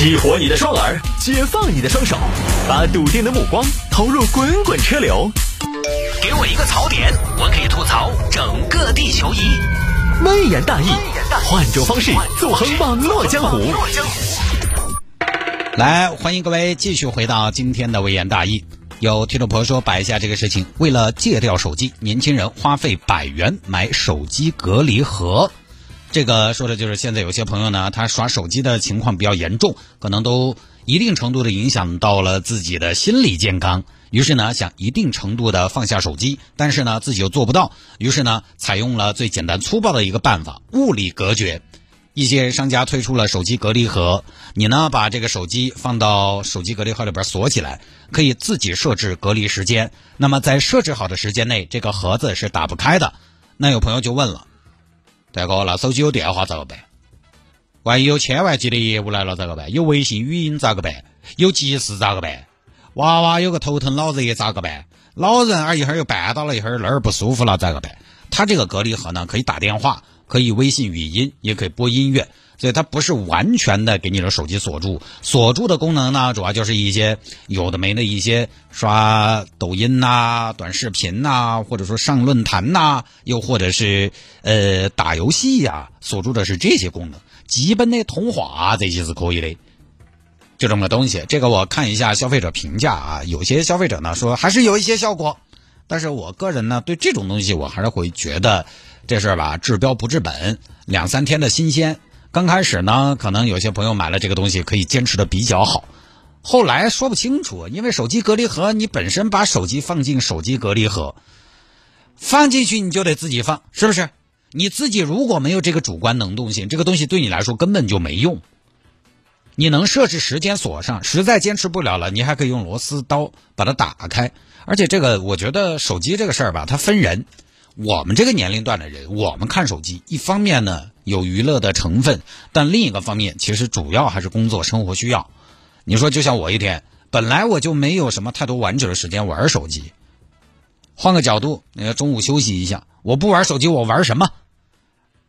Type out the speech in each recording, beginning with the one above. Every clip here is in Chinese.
激活你的双耳，解放你的双手，把笃定的目光投入滚滚车流。给我一个槽点，我可以吐槽整个地球仪。微言大义，换种方式纵横网络江湖。来，欢迎各位继续回到今天的微言大义。有听众朋友说摆一下这个事情，为了戒掉手机，年轻人花费百元买手机隔离盒。这个说的就是现在有些朋友呢，他耍手机的情况比较严重，可能都一定程度的影响到了自己的心理健康。于是呢，想一定程度的放下手机，但是呢，自己又做不到。于是呢，采用了最简单粗暴的一个办法——物理隔绝。一些商家推出了手机隔离盒，你呢把这个手机放到手机隔离盒里边锁起来，可以自己设置隔离时间。那么在设置好的时间内，这个盒子是打不开的。那有朋友就问了。大哥，那手机有电话咋个办？万一有千万级的业务来了咋个办？有微信语音咋个办？有急事咋个办？娃娃有个头疼脑热咋个办？老人啊一会儿又绊倒了，一会儿那儿不舒服了咋个办？他这个隔离盒呢，可以打电话，可以微信语音，也可以播音乐。所以它不是完全的给你的手机锁住，锁住的功能呢，主要就是一些有的没的一些刷抖音呐、短视频呐，或者说上论坛呐，又或者是呃打游戏呀，锁住的是这些功能。基本的通话这些是可以的，就这么个东西。这个我看一下消费者评价啊，有些消费者呢说还是有一些效果，但是我个人呢对这种东西我还是会觉得这事吧治标不治本，两三天的新鲜。刚开始呢，可能有些朋友买了这个东西可以坚持的比较好，后来说不清楚，因为手机隔离盒你本身把手机放进手机隔离盒，放进去你就得自己放，是不是？你自己如果没有这个主观能动性，这个东西对你来说根本就没用。你能设置时间锁上，实在坚持不了了，你还可以用螺丝刀把它打开。而且这个，我觉得手机这个事儿吧，它分人。我们这个年龄段的人，我们看手机，一方面呢有娱乐的成分，但另一个方面其实主要还是工作生活需要。你说，就像我一天，本来我就没有什么太多完整的时间玩手机。换个角度，那个中午休息一下，我不玩手机，我玩什么？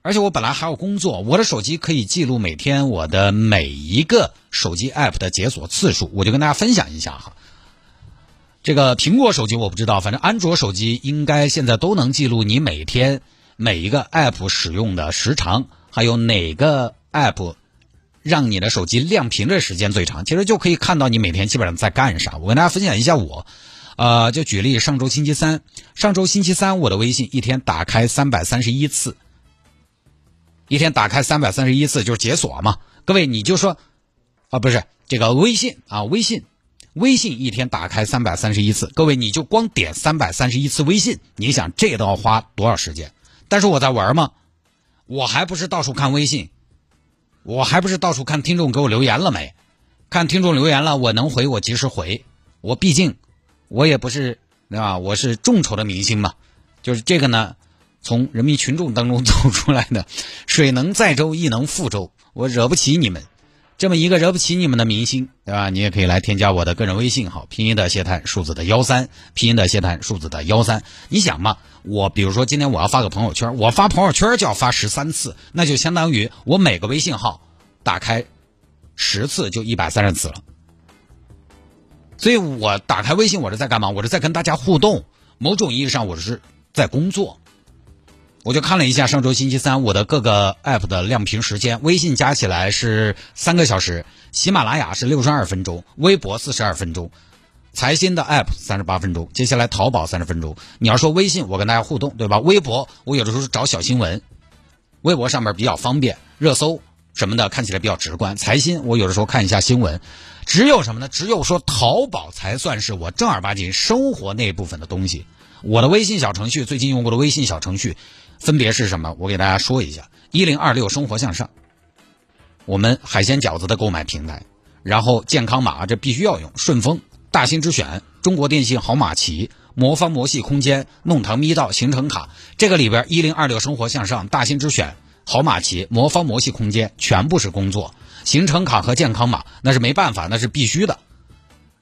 而且我本来还要工作，我的手机可以记录每天我的每一个手机 app 的解锁次数，我就跟大家分享一下哈。这个苹果手机我不知道，反正安卓手机应该现在都能记录你每天每一个 app 使用的时长，还有哪个 app 让你的手机亮屏的时间最长，其实就可以看到你每天基本上在干啥。我跟大家分享一下我，呃，就举例上周星期三，上周星期三我的微信一天打开三百三十一次，一天打开三百三十一次就是解锁嘛。各位你就说，啊不是这个微信啊微信。微信一天打开三百三十一次，各位你就光点三百三十一次微信，你想这都要花多少时间？但是我在玩吗？我还不是到处看微信，我还不是到处看听众给我留言了没？看听众留言了，我能回我及时回。我毕竟我也不是对吧？我是众筹的明星嘛，就是这个呢，从人民群众当中走出来的，水能载舟亦能覆舟，我惹不起你们。这么一个惹不起你们的明星，对吧？你也可以来添加我的个人微信号，拼音的谢探，数字的幺三，拼音的谢探，数字的幺三。你想嘛，我比如说今天我要发个朋友圈，我发朋友圈就要发十三次，那就相当于我每个微信号打开十次就一百三十次了。所以我打开微信，我是在干嘛？我是在跟大家互动，某种意义上我是在工作。我就看了一下上周星期三我的各个 app 的亮屏时间，微信加起来是三个小时，喜马拉雅是六十二分钟，微博四十二分钟，财新的 app 三十八分钟，接下来淘宝三十分钟。你要说微信，我跟大家互动，对吧？微博我有的时候找小新闻，微博上面比较方便，热搜什么的看起来比较直观。财新我有的时候看一下新闻，只有什么呢？只有说淘宝才算是我正儿八经生活那部分的东西。我的微信小程序最近用过的微信小程序。分别是什么？我给大家说一下：一零二六生活向上，我们海鲜饺子的购买平台，然后健康码这必须要用，顺丰、大兴之选、中国电信、好马骑、魔方魔系空间、弄堂咪道、行程卡，这个里边一零二六生活向上、大兴之选、好马骑、魔方魔系空间全部是工作，行程卡和健康码那是没办法，那是必须的，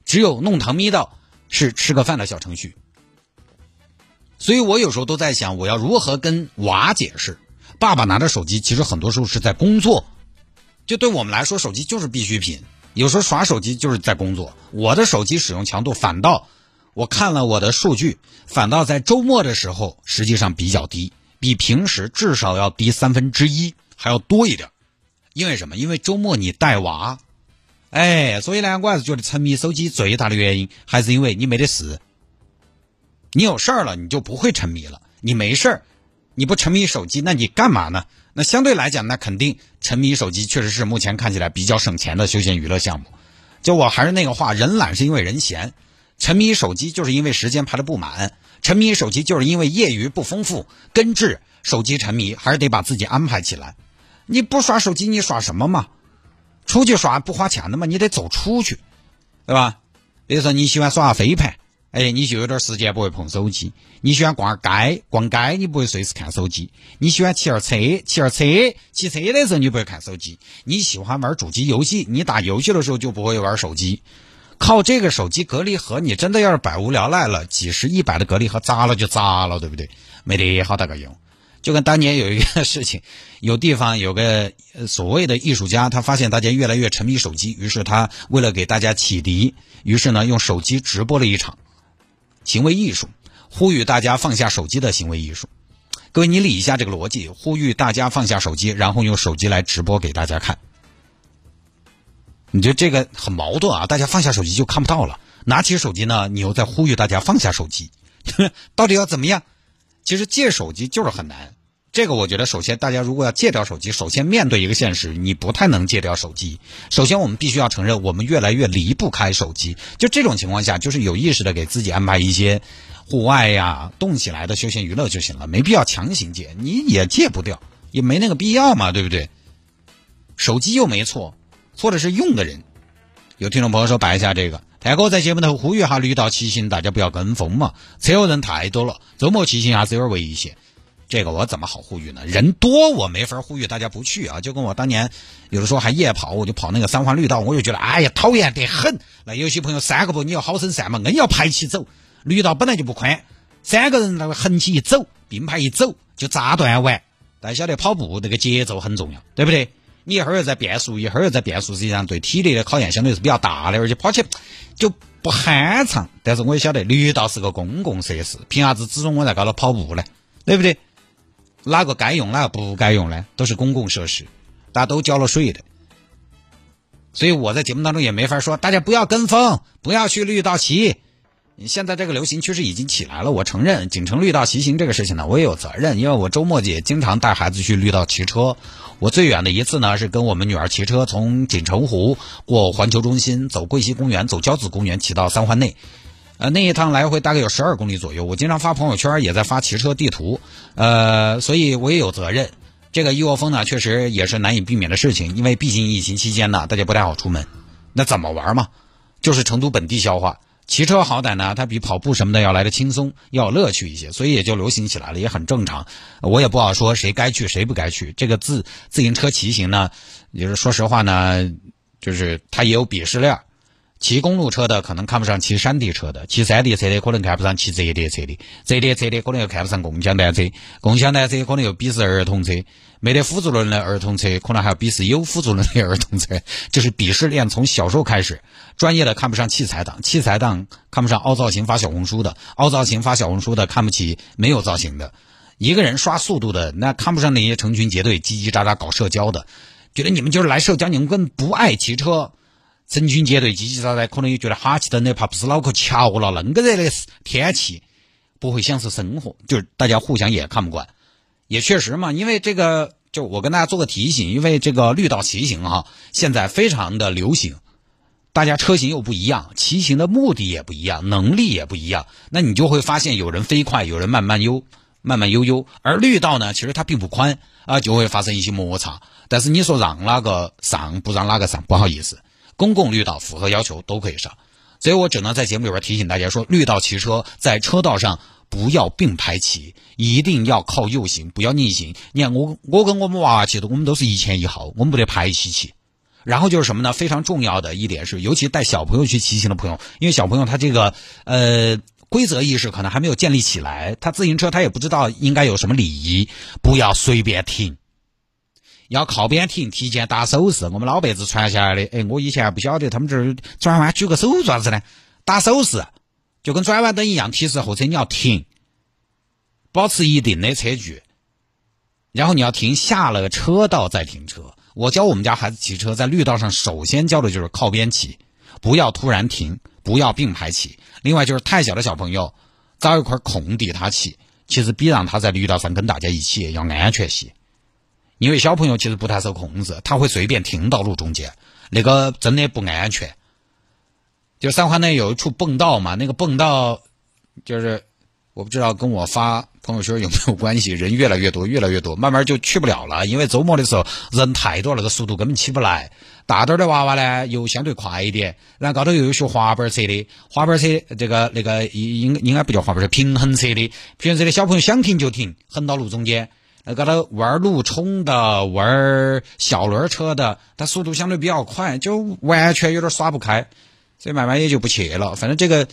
只有弄堂咪道是吃个饭的小程序。所以我有时候都在想，我要如何跟娃解释？爸爸拿着手机，其实很多时候是在工作。就对我们来说，手机就是必需品。有时候耍手机就是在工作。我的手机使用强度反倒，我看了我的数据，反倒在周末的时候实际上比较低，比平时至少要低三分之一，还要多一点。因为什么？因为周末你带娃，哎，所以呢，我还是觉得沉迷手机最大的原因还是因为你没得事。你有事儿了，你就不会沉迷了。你没事儿，你不沉迷手机，那你干嘛呢？那相对来讲，那肯定沉迷手机确实是目前看起来比较省钱的休闲娱乐项目。就我还是那个话，人懒是因为人闲，沉迷手机就是因为时间排的不满，沉迷手机就是因为业余不丰富。根治手机沉迷，还是得把自己安排起来。你不耍手机，你耍什么嘛？出去耍不花钱的嘛？你得走出去，对吧？比如说你喜欢耍飞盘。哎，你就有点时间不会碰手机。你喜欢逛街，逛街你不会随时看手机。你喜欢骑儿车，骑儿车，骑车的时候你不会看手机。你喜欢玩主机游戏，你打游戏的时候就不会玩手机。靠这个手机隔离盒，你真的要是百无聊赖了，几十一百的隔离盒砸了就砸了，对不对？没得好大个用。就跟当年有一个 事情，有地方有个所谓的艺术家，他发现大家越来越沉迷手机，于是他为了给大家启迪，于是呢用手机直播了一场。行为艺术，呼吁大家放下手机的行为艺术。各位，你理一下这个逻辑：呼吁大家放下手机，然后用手机来直播给大家看。你觉得这个很矛盾啊？大家放下手机就看不到了，拿起手机呢，你又在呼吁大家放下手机，到底要怎么样？其实借手机就是很难。这个我觉得，首先大家如果要戒掉手机，首先面对一个现实，你不太能戒掉手机。首先，我们必须要承认，我们越来越离不开手机。就这种情况下，就是有意识的给自己安排一些户外呀、动起来的休闲娱乐就行了，没必要强行戒，你也戒不掉，也没那个必要嘛，对不对？手机又没错，错的是用的人。有听众朋友说摆一下这个，泰哥在节目头呼吁哈，绿道骑行大家不要跟风嘛，车友人太多了，周末骑行还是有点危险。这个我怎么好呼吁呢？人多我没法呼吁大家不去啊。就跟我当年有的时候还夜跑，我就跑那个三环绿道，我就觉得哎呀讨厌得很。那有些朋友三个步你要好生散嘛，硬要排起走。绿道本来就不宽，三个人那个横起一走，并排一走就扎断完。大家晓得跑步那个节奏很重要，对不对？你一会儿又在变速，一会儿又在变速，实际上对体力的考验相对是比较大的，而且跑起就不酣畅。但是我也晓得绿道是个公共设施，凭啥子只准我在高头跑步呢？对不对？哪个该用哪个不该用呢？都是公共设施，大家都交了税的，所以我在节目当中也没法说大家不要跟风，不要去绿道骑。现在这个流行趋势已经起来了，我承认锦城绿道骑行这个事情呢，我也有责任，因为我周末也经常带孩子去绿道骑车。我最远的一次呢，是跟我们女儿骑车从锦城湖过环球中心，走桂溪公园，走交子公园，骑到三环内。呃，那一趟来回大概有十二公里左右。我经常发朋友圈，也在发骑车地图，呃，所以我也有责任。这个一窝蜂呢，确实也是难以避免的事情，因为毕竟疫情期间呢，大家不太好出门。那怎么玩嘛？就是成都本地消化。骑车好歹呢，它比跑步什么的要来的轻松，要有乐趣一些，所以也就流行起来了，也很正常。我也不好说谁该去谁不该去。这个自自行车骑行呢，也是说实话呢，就是它也有鄙视链。骑公路车的可能看不上骑山地车的，骑山地车的可能看不上骑折叠车的，折叠车的可能又看不上共享单车，共享单车可能又鄙视儿童车，没得辅助轮的儿童车可能还要鄙视有辅助轮的儿童车，就是鄙视链从小时候开始。专业的看不上器材党，器材党看不上凹造型发小红书的，凹造型发小红书的看不起没有造型的，一个人刷速度的那看不上那些成群结队叽叽喳喳搞社交的，觉得你们就是来社交，你们根本不爱骑车。成群结队叽叽喳喳，可能也觉得哈气的那，怕不是脑壳翘了。恁个热的天气，不会享受生活，就是大家互相也看不惯。也确实嘛，因为这个，就我跟大家做个提醒，因为这个绿道骑行哈，现在非常的流行。大家车型又不一样，骑行的目的也不一样，能力也不一样，那你就会发现有人飞快，有人慢慢悠，慢慢悠悠。而绿道呢，其实它并不宽啊，就会发生一些摩擦。但是你说让哪个上，不让哪个上，不好意思。公共绿道符合要求都可以上，所以我只能在节目里边提醒大家说，绿道骑车在车道上不要并排骑，一定要靠右行，不要逆行。你看我，我跟我们娃娃骑的，我们都是一前一后，我们不得排一起骑。然后就是什么呢？非常重要的一点是，尤其带小朋友去骑行的朋友，因为小朋友他这个呃规则意识可能还没有建立起来，他自行车他也不知道应该有什么礼仪，不要随便停。要靠边停，提前打手势。我们老辈子传下来的，哎，我以前不晓得，他们这儿转弯举个手爪子呢？打手势，就跟转弯灯一样，提示后车你要停，保持一定的车距，然后你要停下了车道再停车。我教我们家孩子骑车，在绿道上首先教的就是靠边骑，不要突然停，不要并排骑。另外就是太小的小朋友，找一块空地他骑，其实比让他在绿道上跟大家一起要安全些。因为小朋友其实不太受控制，他会随便停到路中间，那个真的不安全。就三环内有一处蹦道嘛，那个蹦道就是我不知道跟我发朋友圈有没有关系，人越来越多，越来越多，慢慢就去不了了。因为周末的时候人太多，那个速度根本起不来。大点儿的娃娃呢又相对快一点，然后高头又有学滑板车的，滑板车这个那个应应该不叫滑板车，平衡车的，平衡车的小朋友想停就停，横到路中间。那高头弯路冲的、弯小轮车的，它速度相对比较快，就完全有点耍不开，所以慢慢也就不去了。反正这个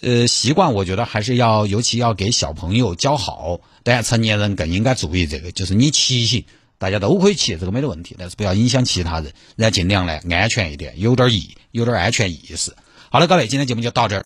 呃习惯，我觉得还是要，尤其要给小朋友教好。当然，成年人更应该注意这个，就是你骑行，大家都可以骑，这个没得问题，但是不要影响其他人，然后尽量呢安全一点，有点意，有点安全意识。好了，各位，今天节目就到这儿。